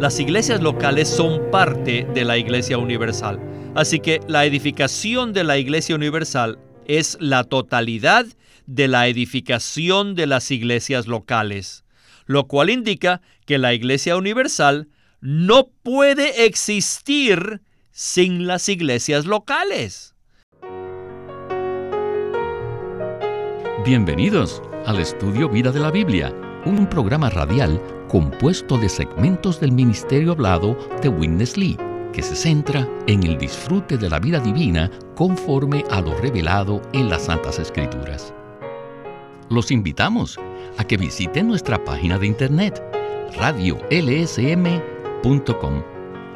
Las iglesias locales son parte de la iglesia universal. Así que la edificación de la iglesia universal es la totalidad de la edificación de las iglesias locales, lo cual indica que la iglesia universal no puede existir sin las iglesias locales. Bienvenidos al estudio Vida de la Biblia, un programa radial compuesto de segmentos del ministerio hablado de Witness Lee, que se centra en el disfrute de la vida divina conforme a lo revelado en las Santas Escrituras. Los invitamos a que visiten nuestra página de internet radiolsm.com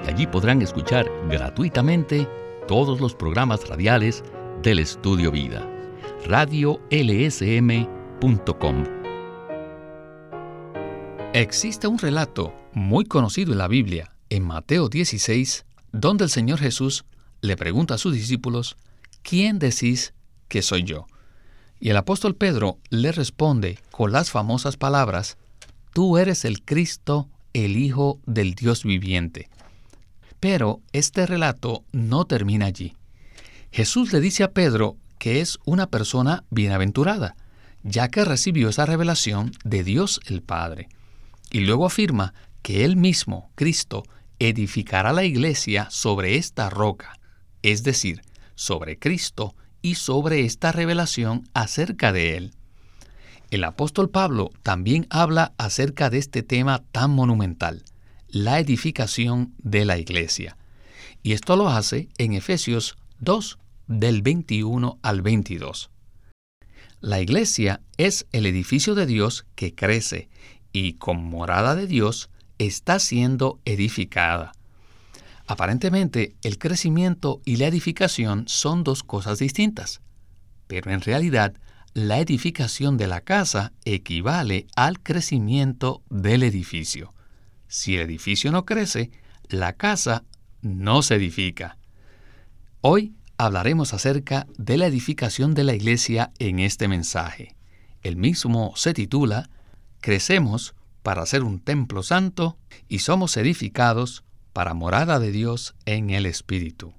y allí podrán escuchar gratuitamente todos los programas radiales del Estudio Vida. radiolsm.com Existe un relato muy conocido en la Biblia, en Mateo 16, donde el Señor Jesús le pregunta a sus discípulos, ¿quién decís que soy yo? Y el apóstol Pedro le responde con las famosas palabras, Tú eres el Cristo, el Hijo del Dios viviente. Pero este relato no termina allí. Jesús le dice a Pedro que es una persona bienaventurada, ya que recibió esa revelación de Dios el Padre y luego afirma que él mismo, Cristo, edificará la iglesia sobre esta roca, es decir, sobre Cristo y sobre esta revelación acerca de él. El apóstol Pablo también habla acerca de este tema tan monumental, la edificación de la iglesia. Y esto lo hace en Efesios 2, del 21 al 22. La iglesia es el edificio de Dios que crece y con morada de Dios está siendo edificada. Aparentemente, el crecimiento y la edificación son dos cosas distintas, pero en realidad la edificación de la casa equivale al crecimiento del edificio. Si el edificio no crece, la casa no se edifica. Hoy hablaremos acerca de la edificación de la iglesia en este mensaje. El mismo se titula crecemos para ser un templo santo y somos edificados para morada de Dios en el Espíritu.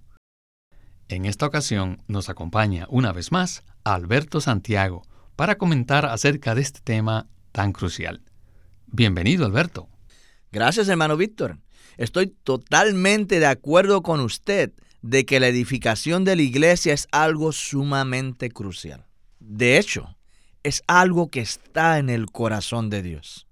En esta ocasión nos acompaña una vez más Alberto Santiago para comentar acerca de este tema tan crucial. Bienvenido, Alberto. Gracias, hermano Víctor. Estoy totalmente de acuerdo con usted de que la edificación de la iglesia es algo sumamente crucial. De hecho, es algo que está en el corazón de Dios.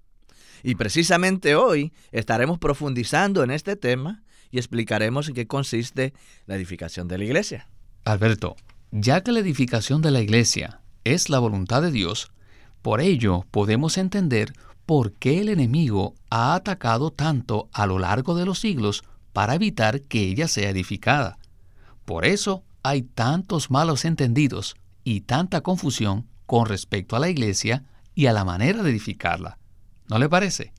Y precisamente hoy estaremos profundizando en este tema y explicaremos en qué consiste la edificación de la iglesia. Alberto, ya que la edificación de la iglesia es la voluntad de Dios, por ello podemos entender por qué el enemigo ha atacado tanto a lo largo de los siglos para evitar que ella sea edificada. Por eso hay tantos malos entendidos y tanta confusión con respecto a la iglesia y a la manera de edificarla. ¿No le parece?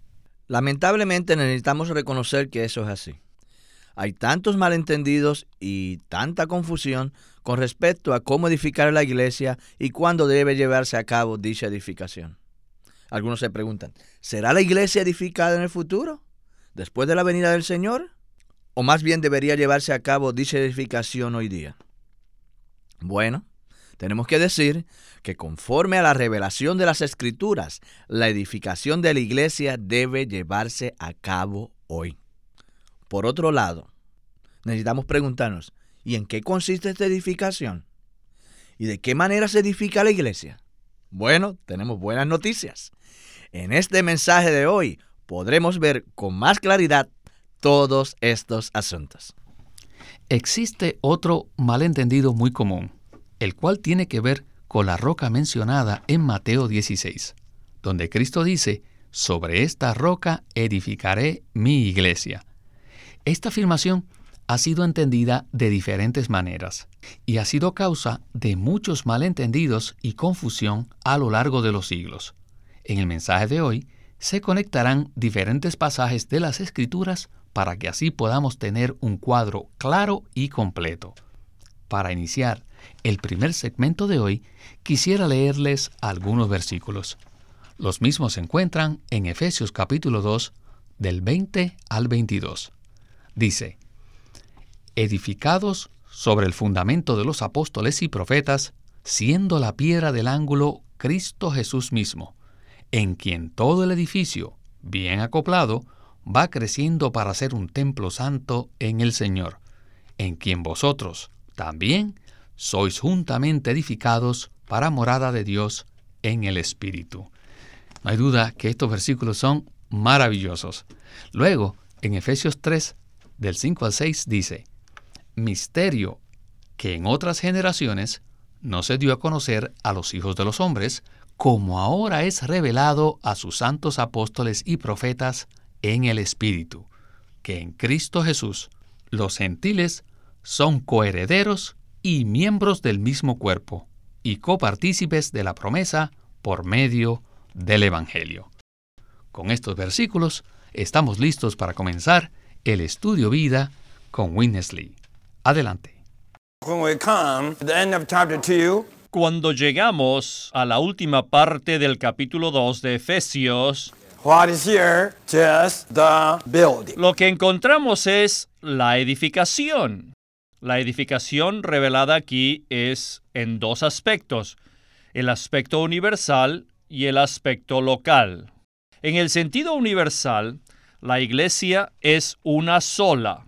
Lamentablemente necesitamos reconocer que eso es así. Hay tantos malentendidos y tanta confusión con respecto a cómo edificar la iglesia y cuándo debe llevarse a cabo dicha edificación. Algunos se preguntan, ¿será la iglesia edificada en el futuro? ¿Después de la venida del Señor? ¿O más bien debería llevarse a cabo dicha edificación hoy día? Bueno, tenemos que decir que conforme a la revelación de las escrituras, la edificación de la iglesia debe llevarse a cabo hoy. Por otro lado, necesitamos preguntarnos, ¿y en qué consiste esta edificación? ¿Y de qué manera se edifica la iglesia? Bueno, tenemos buenas noticias. En este mensaje de hoy podremos ver con más claridad todos estos asuntos. Existe otro malentendido muy común el cual tiene que ver con la roca mencionada en Mateo 16, donde Cristo dice, sobre esta roca edificaré mi iglesia. Esta afirmación ha sido entendida de diferentes maneras y ha sido causa de muchos malentendidos y confusión a lo largo de los siglos. En el mensaje de hoy se conectarán diferentes pasajes de las Escrituras para que así podamos tener un cuadro claro y completo. Para iniciar el primer segmento de hoy, quisiera leerles algunos versículos. Los mismos se encuentran en Efesios capítulo 2, del 20 al 22. Dice, edificados sobre el fundamento de los apóstoles y profetas, siendo la piedra del ángulo Cristo Jesús mismo, en quien todo el edificio, bien acoplado, va creciendo para ser un templo santo en el Señor, en quien vosotros también sois juntamente edificados para morada de Dios en el Espíritu. No hay duda que estos versículos son maravillosos. Luego, en Efesios 3, del 5 al 6, dice, Misterio que en otras generaciones no se dio a conocer a los hijos de los hombres, como ahora es revelado a sus santos apóstoles y profetas en el Espíritu, que en Cristo Jesús los gentiles son coherederos y miembros del mismo cuerpo, y copartícipes de la promesa por medio del Evangelio. Con estos versículos estamos listos para comenzar el estudio vida con Winnesley. Adelante. Cuando llegamos a la última parte del capítulo 2 de Efesios, lo que encontramos es la edificación. La edificación revelada aquí es en dos aspectos, el aspecto universal y el aspecto local. En el sentido universal, la iglesia es una sola.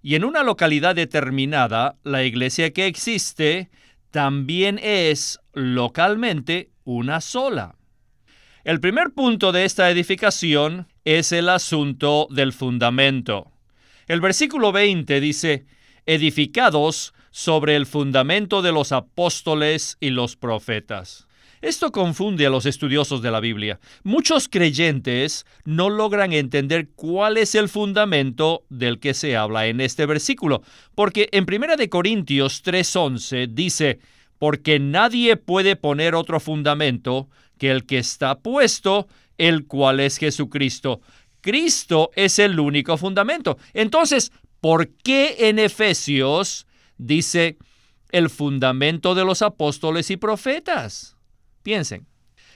Y en una localidad determinada, la iglesia que existe también es localmente una sola. El primer punto de esta edificación es el asunto del fundamento. El versículo 20 dice, edificados sobre el fundamento de los apóstoles y los profetas. Esto confunde a los estudiosos de la Biblia. Muchos creyentes no logran entender cuál es el fundamento del que se habla en este versículo, porque en 1 de Corintios 3:11 dice, porque nadie puede poner otro fundamento que el que está puesto, el cual es Jesucristo. Cristo es el único fundamento. Entonces, ¿por qué en Efesios dice el fundamento de los apóstoles y profetas? Piensen,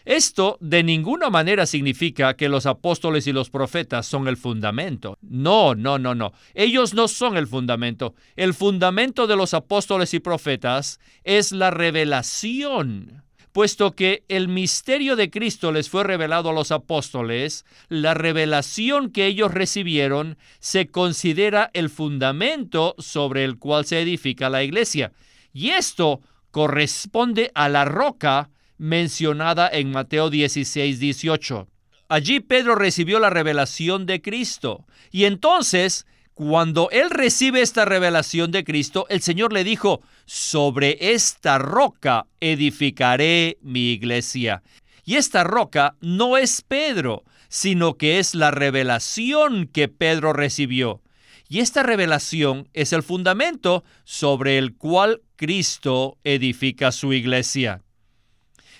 esto de ninguna manera significa que los apóstoles y los profetas son el fundamento. No, no, no, no. Ellos no son el fundamento. El fundamento de los apóstoles y profetas es la revelación. Puesto que el misterio de Cristo les fue revelado a los apóstoles, la revelación que ellos recibieron se considera el fundamento sobre el cual se edifica la iglesia. Y esto corresponde a la roca mencionada en Mateo 16, 18. Allí Pedro recibió la revelación de Cristo. Y entonces, cuando él recibe esta revelación de Cristo, el Señor le dijo, sobre esta roca edificaré mi iglesia. Y esta roca no es Pedro, sino que es la revelación que Pedro recibió. Y esta revelación es el fundamento sobre el cual Cristo edifica su iglesia.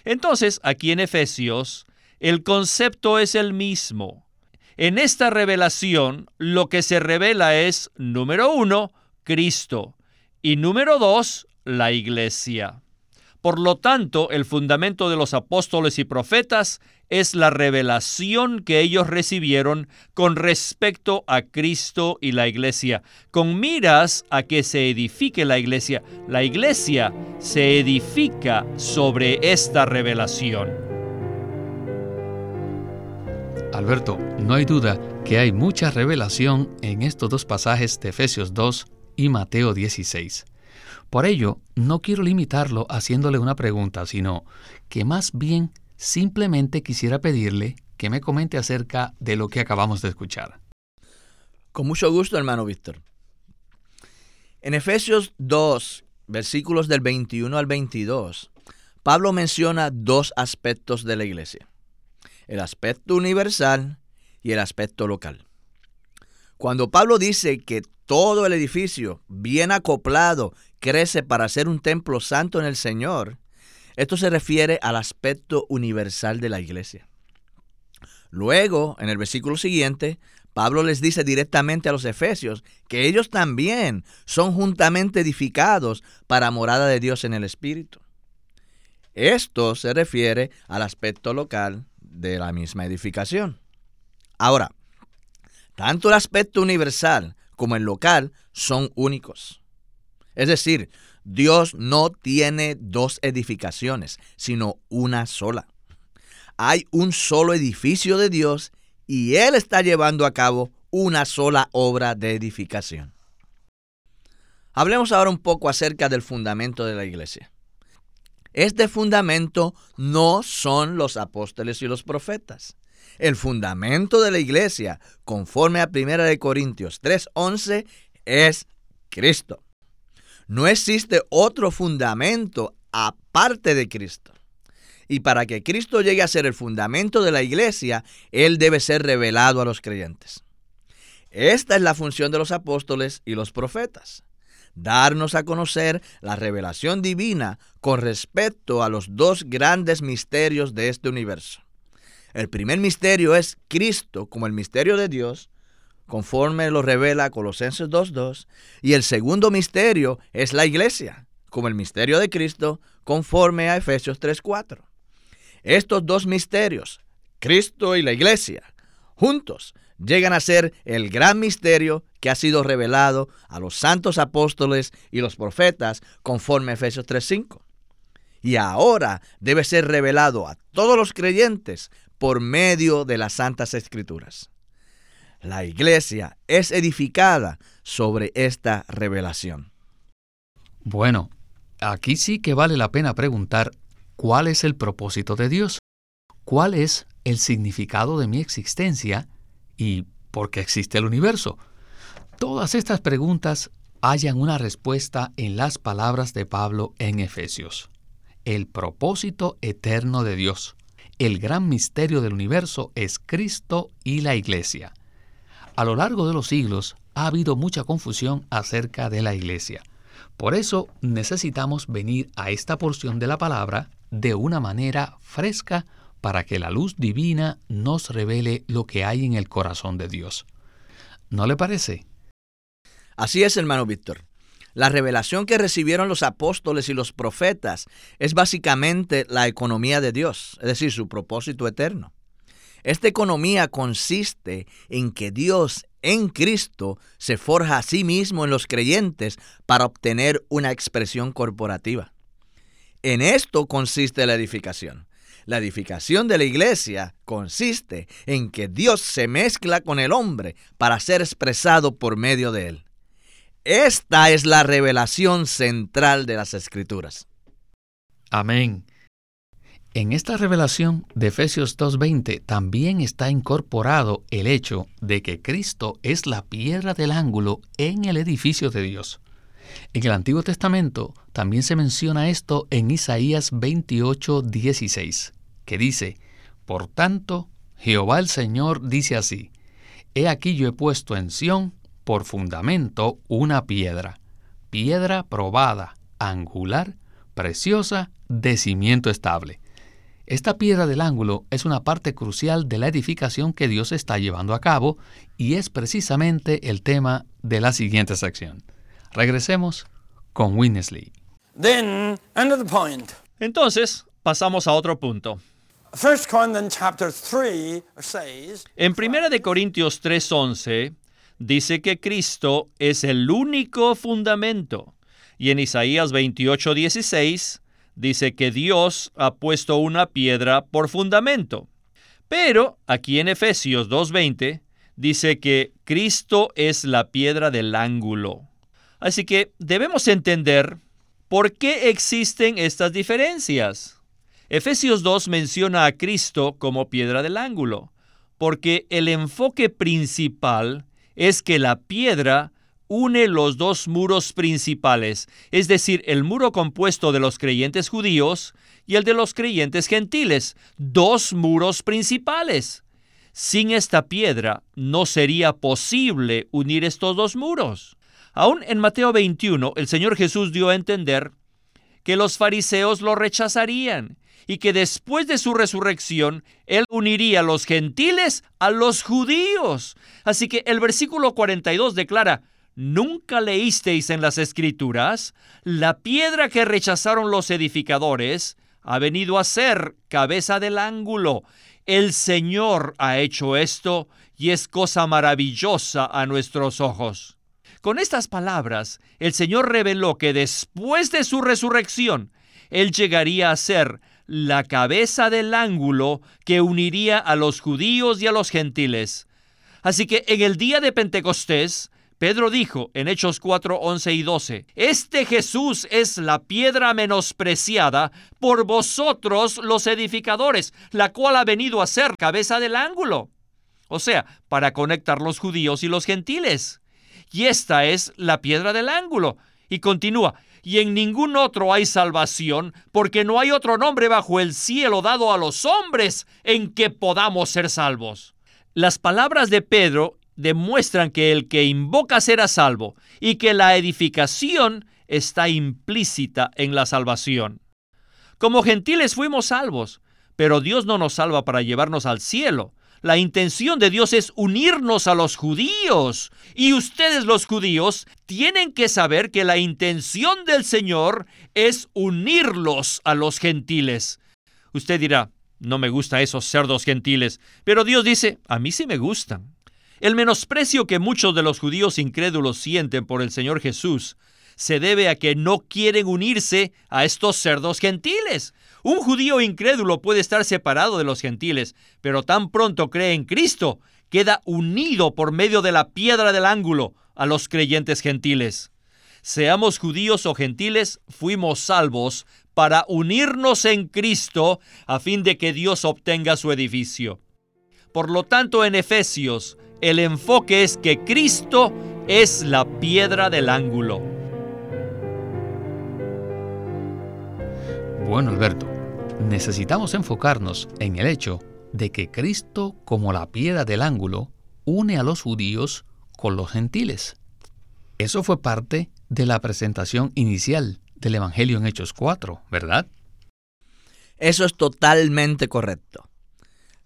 Entonces, aquí en Efesios, el concepto es el mismo. En esta revelación, lo que se revela es, número uno, Cristo y número dos, la iglesia. Por lo tanto, el fundamento de los apóstoles y profetas es la revelación que ellos recibieron con respecto a Cristo y la iglesia, con miras a que se edifique la iglesia. La iglesia se edifica sobre esta revelación. Alberto, no hay duda que hay mucha revelación en estos dos pasajes de Efesios 2 y Mateo 16. Por ello, no quiero limitarlo haciéndole una pregunta, sino que más bien simplemente quisiera pedirle que me comente acerca de lo que acabamos de escuchar. Con mucho gusto, hermano Víctor. En Efesios 2, versículos del 21 al 22, Pablo menciona dos aspectos de la iglesia, el aspecto universal y el aspecto local. Cuando Pablo dice que todo el edificio, bien acoplado, crece para ser un templo santo en el Señor, esto se refiere al aspecto universal de la iglesia. Luego, en el versículo siguiente, Pablo les dice directamente a los efesios que ellos también son juntamente edificados para morada de Dios en el Espíritu. Esto se refiere al aspecto local de la misma edificación. Ahora, Tanto el aspecto universal como el local son únicos. Es decir, Dios no tiene dos edificaciones, sino una sola. Hay un solo edificio de Dios y Él está llevando a cabo una sola obra de edificación. Hablemos ahora un poco acerca del fundamento de la iglesia. Este fundamento no son los apóstoles y los profetas. El fundamento de la iglesia, conforme a 1 Corintios 3:11, es Cristo. No existe otro fundamento aparte de Cristo. Y para que Cristo llegue a ser el fundamento de la iglesia, Él debe ser revelado a los creyentes. Esta es la función de los apóstoles y los profetas darnos a conocer la revelación divina con respecto a los dos grandes misterios de este universo. El primer misterio es Cristo como el misterio de Dios, conforme lo revela Colosenses 2.2, y el segundo misterio es la iglesia, como el misterio de Cristo, conforme a Efesios 3.4. Estos dos misterios, Cristo y la iglesia, juntos llegan a ser el gran misterio que ha sido revelado a los santos apóstoles y los profetas conforme a Efesios 3.5. Y ahora debe ser revelado a todos los creyentes por medio de las santas escrituras. La iglesia es edificada sobre esta revelación. Bueno, aquí sí que vale la pena preguntar cuál es el propósito de Dios, cuál es el significado de mi existencia y por qué existe el universo. Todas estas preguntas hallan una respuesta en las palabras de Pablo en Efesios. El propósito eterno de Dios, el gran misterio del universo es Cristo y la Iglesia. A lo largo de los siglos ha habido mucha confusión acerca de la Iglesia. Por eso necesitamos venir a esta porción de la palabra de una manera fresca para que la luz divina nos revele lo que hay en el corazón de Dios. ¿No le parece? Así es, hermano Víctor. La revelación que recibieron los apóstoles y los profetas es básicamente la economía de Dios, es decir, su propósito eterno. Esta economía consiste en que Dios en Cristo se forja a sí mismo en los creyentes para obtener una expresión corporativa. En esto consiste la edificación. La edificación de la iglesia consiste en que Dios se mezcla con el hombre para ser expresado por medio de él. Esta es la revelación central de las escrituras. Amén. En esta revelación de Efesios 2.20 también está incorporado el hecho de que Cristo es la piedra del ángulo en el edificio de Dios. En el Antiguo Testamento también se menciona esto en Isaías 28.16 que dice, Por tanto, Jehová el Señor dice así, He aquí yo he puesto en Sión por fundamento una piedra, piedra probada, angular, preciosa, de cimiento estable. Esta piedra del ángulo es una parte crucial de la edificación que Dios está llevando a cabo y es precisamente el tema de la siguiente sección. Regresemos con Winnesley. Entonces, pasamos a otro punto. En 1 Corintios 3:11 dice que Cristo es el único fundamento. Y en Isaías 28:16 dice que Dios ha puesto una piedra por fundamento. Pero aquí en Efesios 2:20 dice que Cristo es la piedra del ángulo. Así que debemos entender por qué existen estas diferencias. Efesios 2 menciona a Cristo como piedra del ángulo, porque el enfoque principal es que la piedra une los dos muros principales, es decir, el muro compuesto de los creyentes judíos y el de los creyentes gentiles, dos muros principales. Sin esta piedra no sería posible unir estos dos muros. Aún en Mateo 21, el Señor Jesús dio a entender que los fariseos lo rechazarían y que después de su resurrección Él uniría a los gentiles a los judíos. Así que el versículo 42 declara, ¿Nunca leísteis en las escrituras? La piedra que rechazaron los edificadores ha venido a ser cabeza del ángulo. el Señor ha hecho esto y es cosa maravillosa a nuestros ojos. Con estas palabras, el Señor reveló que después de su resurrección, Él llegaría a ser la cabeza del ángulo que uniría a los judíos y a los gentiles. Así que en el día de Pentecostés, Pedro dijo en Hechos 4, 11 y 12, Este Jesús es la piedra menospreciada por vosotros los edificadores, la cual ha venido a ser cabeza del ángulo. O sea, para conectar los judíos y los gentiles. Y esta es la piedra del ángulo. Y continúa, y en ningún otro hay salvación, porque no hay otro nombre bajo el cielo dado a los hombres en que podamos ser salvos. Las palabras de Pedro demuestran que el que invoca será salvo y que la edificación está implícita en la salvación. Como gentiles fuimos salvos, pero Dios no nos salva para llevarnos al cielo. La intención de Dios es unirnos a los judíos. Y ustedes los judíos tienen que saber que la intención del Señor es unirlos a los gentiles. Usted dirá, no me gustan esos cerdos gentiles, pero Dios dice, a mí sí me gustan. El menosprecio que muchos de los judíos incrédulos sienten por el Señor Jesús se debe a que no quieren unirse a estos cerdos gentiles. Un judío incrédulo puede estar separado de los gentiles, pero tan pronto cree en Cristo, queda unido por medio de la piedra del ángulo a los creyentes gentiles. Seamos judíos o gentiles, fuimos salvos para unirnos en Cristo a fin de que Dios obtenga su edificio. Por lo tanto, en Efesios el enfoque es que Cristo es la piedra del ángulo. Bueno, Alberto, necesitamos enfocarnos en el hecho de que Cristo, como la piedra del ángulo, une a los judíos con los gentiles. Eso fue parte de la presentación inicial del Evangelio en Hechos 4, ¿verdad? Eso es totalmente correcto.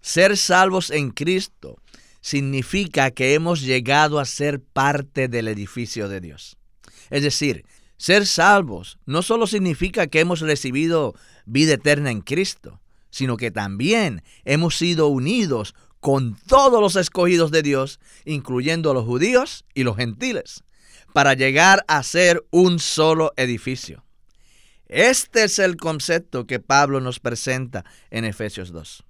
Ser salvos en Cristo significa que hemos llegado a ser parte del edificio de Dios. Es decir, ser salvos no solo significa que hemos recibido vida eterna en Cristo, sino que también hemos sido unidos con todos los escogidos de Dios, incluyendo a los judíos y los gentiles, para llegar a ser un solo edificio. Este es el concepto que Pablo nos presenta en Efesios 2.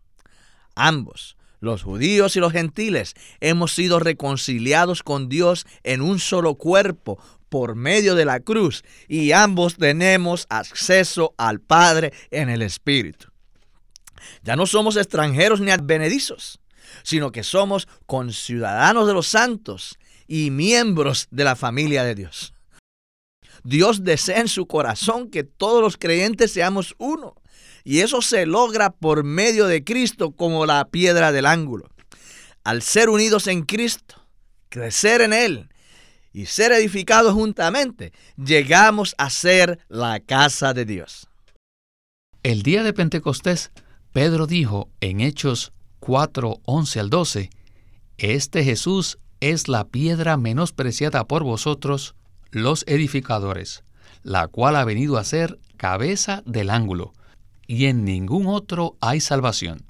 Ambos, los judíos y los gentiles hemos sido reconciliados con Dios en un solo cuerpo por medio de la cruz y ambos tenemos acceso al Padre en el Espíritu. Ya no somos extranjeros ni advenedizos, sino que somos conciudadanos de los santos y miembros de la familia de Dios. Dios desea en su corazón que todos los creyentes seamos uno y eso se logra por medio de Cristo como la piedra del ángulo. Al ser unidos en Cristo, crecer en Él y ser edificados juntamente, llegamos a ser la casa de Dios. El día de Pentecostés, Pedro dijo en Hechos 4, 11 al 12, Este Jesús es la piedra menospreciada por vosotros, los edificadores, la cual ha venido a ser cabeza del ángulo y en ningún otro hay salvación,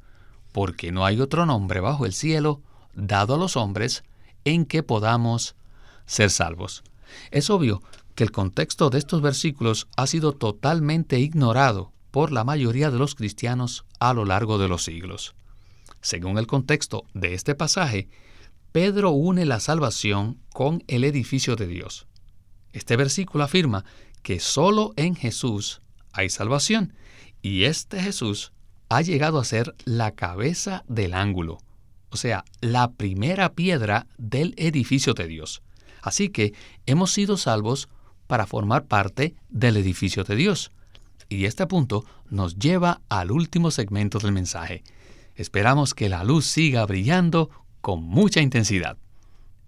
porque no hay otro nombre bajo el cielo dado a los hombres en que podamos ser salvos. Es obvio que el contexto de estos versículos ha sido totalmente ignorado por la mayoría de los cristianos a lo largo de los siglos. Según el contexto de este pasaje, Pedro une la salvación con el edificio de Dios. Este versículo afirma que solo en Jesús hay salvación y este Jesús ha llegado a ser la cabeza del ángulo, o sea, la primera piedra del edificio de Dios. Así que hemos sido salvos para formar parte del edificio de Dios. Y este punto nos lleva al último segmento del mensaje. Esperamos que la luz siga brillando con mucha intensidad.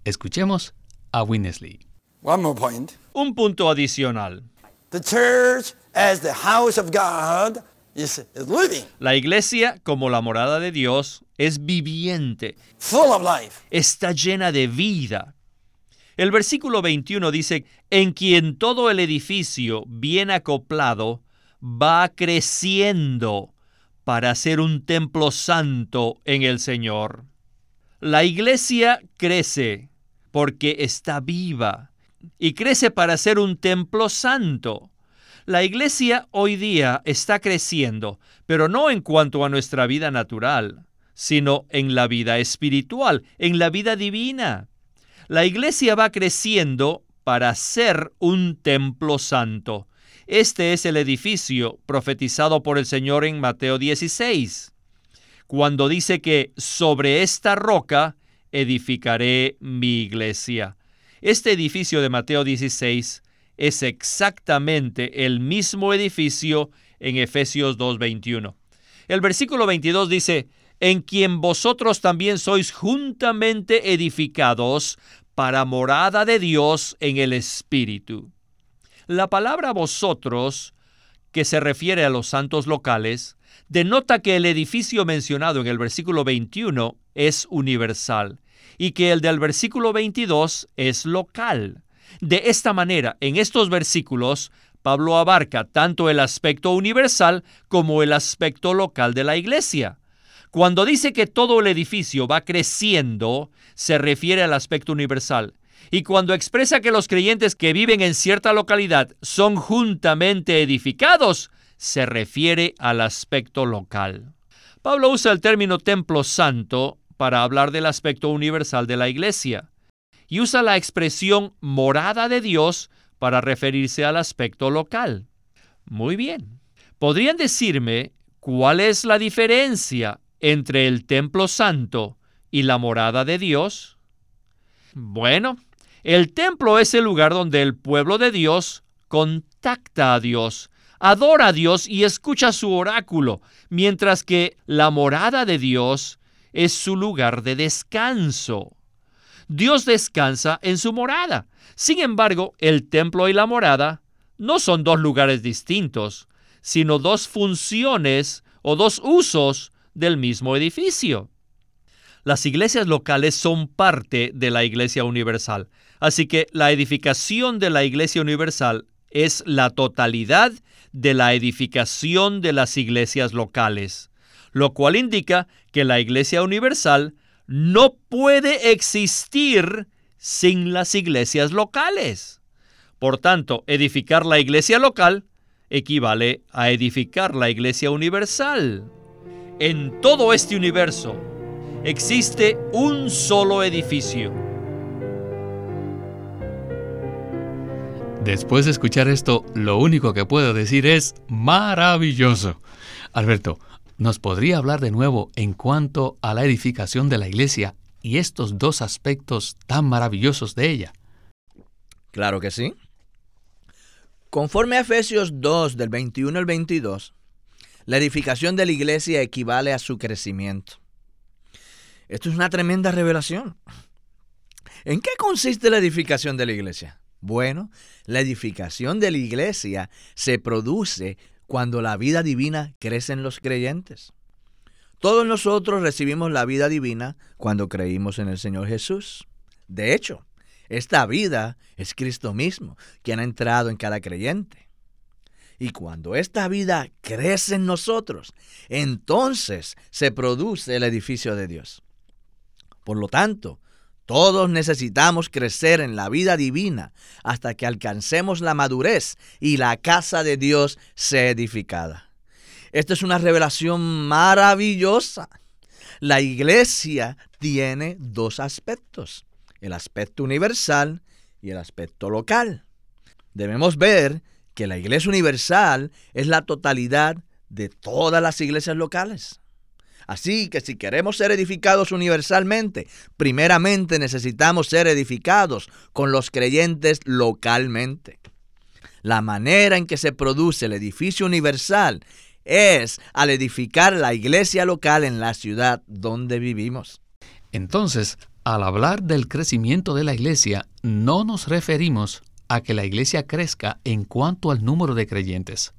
Escuchemos a Winnesley. Un punto adicional. La iglesia, como la morada de Dios, es viviente. Está llena de vida. El versículo 21 dice, en quien todo el edificio bien acoplado va creciendo para ser un templo santo en el Señor. La iglesia crece porque está viva y crece para ser un templo santo. La iglesia hoy día está creciendo, pero no en cuanto a nuestra vida natural, sino en la vida espiritual, en la vida divina. La iglesia va creciendo para ser un templo santo. Este es el edificio profetizado por el Señor en Mateo 16, cuando dice que sobre esta roca edificaré mi iglesia. Este edificio de Mateo 16 es exactamente el mismo edificio en Efesios 2.21. El versículo 22 dice, en quien vosotros también sois juntamente edificados para morada de Dios en el Espíritu. La palabra vosotros, que se refiere a los santos locales, denota que el edificio mencionado en el versículo 21 es universal y que el del versículo 22 es local. De esta manera, en estos versículos, Pablo abarca tanto el aspecto universal como el aspecto local de la iglesia. Cuando dice que todo el edificio va creciendo, se refiere al aspecto universal. Y cuando expresa que los creyentes que viven en cierta localidad son juntamente edificados, se refiere al aspecto local. Pablo usa el término templo santo para hablar del aspecto universal de la iglesia y usa la expresión morada de Dios para referirse al aspecto local. Muy bien. ¿Podrían decirme cuál es la diferencia entre el templo santo y la morada de Dios? Bueno, el templo es el lugar donde el pueblo de Dios contacta a Dios, adora a Dios y escucha su oráculo, mientras que la morada de Dios es su lugar de descanso. Dios descansa en su morada. Sin embargo, el templo y la morada no son dos lugares distintos, sino dos funciones o dos usos del mismo edificio. Las iglesias locales son parte de la iglesia universal, así que la edificación de la iglesia universal es la totalidad de la edificación de las iglesias locales lo cual indica que la Iglesia Universal no puede existir sin las iglesias locales. Por tanto, edificar la iglesia local equivale a edificar la iglesia universal. En todo este universo existe un solo edificio. Después de escuchar esto, lo único que puedo decir es maravilloso. Alberto, ¿Nos podría hablar de nuevo en cuanto a la edificación de la iglesia y estos dos aspectos tan maravillosos de ella? Claro que sí. Conforme a Efesios 2 del 21 al 22, la edificación de la iglesia equivale a su crecimiento. Esto es una tremenda revelación. ¿En qué consiste la edificación de la iglesia? Bueno, la edificación de la iglesia se produce cuando la vida divina crece en los creyentes. Todos nosotros recibimos la vida divina cuando creímos en el Señor Jesús. De hecho, esta vida es Cristo mismo, quien ha entrado en cada creyente. Y cuando esta vida crece en nosotros, entonces se produce el edificio de Dios. Por lo tanto, todos necesitamos crecer en la vida divina hasta que alcancemos la madurez y la casa de Dios sea edificada. Esta es una revelación maravillosa. La iglesia tiene dos aspectos, el aspecto universal y el aspecto local. Debemos ver que la iglesia universal es la totalidad de todas las iglesias locales. Así que si queremos ser edificados universalmente, primeramente necesitamos ser edificados con los creyentes localmente. La manera en que se produce el edificio universal es al edificar la iglesia local en la ciudad donde vivimos. Entonces, al hablar del crecimiento de la iglesia, no nos referimos a que la iglesia crezca en cuanto al número de creyentes.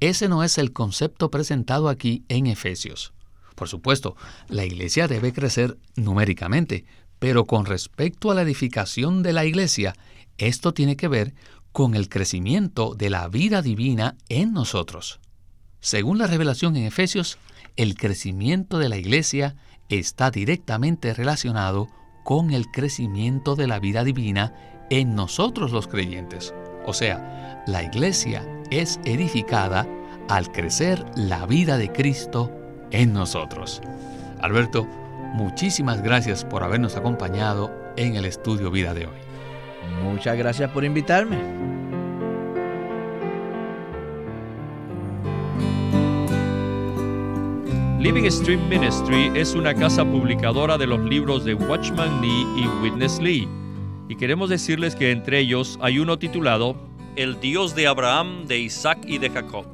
Ese no es el concepto presentado aquí en Efesios. Por supuesto, la iglesia debe crecer numéricamente, pero con respecto a la edificación de la iglesia, esto tiene que ver con el crecimiento de la vida divina en nosotros. Según la revelación en Efesios, el crecimiento de la iglesia está directamente relacionado con el crecimiento de la vida divina en nosotros los creyentes. O sea, la iglesia es edificada al crecer la vida de Cristo en nosotros. Alberto, muchísimas gracias por habernos acompañado en el estudio Vida de hoy. Muchas gracias por invitarme. Living Stream Ministry es una casa publicadora de los libros de Watchman Nee y Witness Lee. Y queremos decirles que entre ellos hay uno titulado El Dios de Abraham, de Isaac y de Jacob.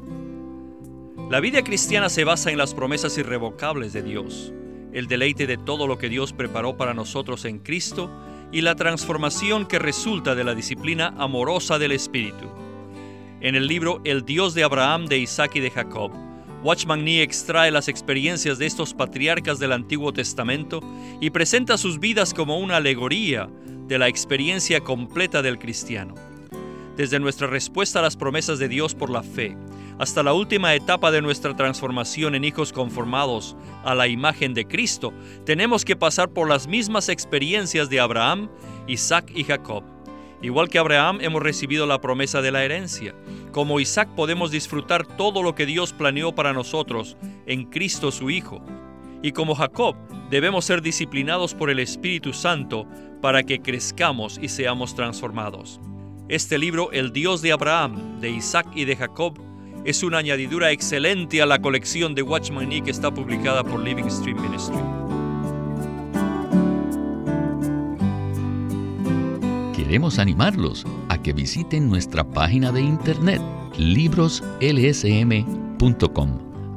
La vida cristiana se basa en las promesas irrevocables de Dios, el deleite de todo lo que Dios preparó para nosotros en Cristo y la transformación que resulta de la disciplina amorosa del Espíritu. En el libro El Dios de Abraham, de Isaac y de Jacob, Watchman Nee extrae las experiencias de estos patriarcas del Antiguo Testamento y presenta sus vidas como una alegoría de la experiencia completa del cristiano. Desde nuestra respuesta a las promesas de Dios por la fe, hasta la última etapa de nuestra transformación en hijos conformados a la imagen de Cristo, tenemos que pasar por las mismas experiencias de Abraham, Isaac y Jacob. Igual que Abraham hemos recibido la promesa de la herencia. Como Isaac podemos disfrutar todo lo que Dios planeó para nosotros en Cristo su Hijo. Y como Jacob debemos ser disciplinados por el Espíritu Santo para que crezcamos y seamos transformados. Este libro, El Dios de Abraham, de Isaac y de Jacob, es una añadidura excelente a la colección de Watchman Nee que está publicada por Living Stream Ministry. Queremos animarlos a que visiten nuestra página de internet libroslsm.com.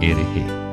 erre.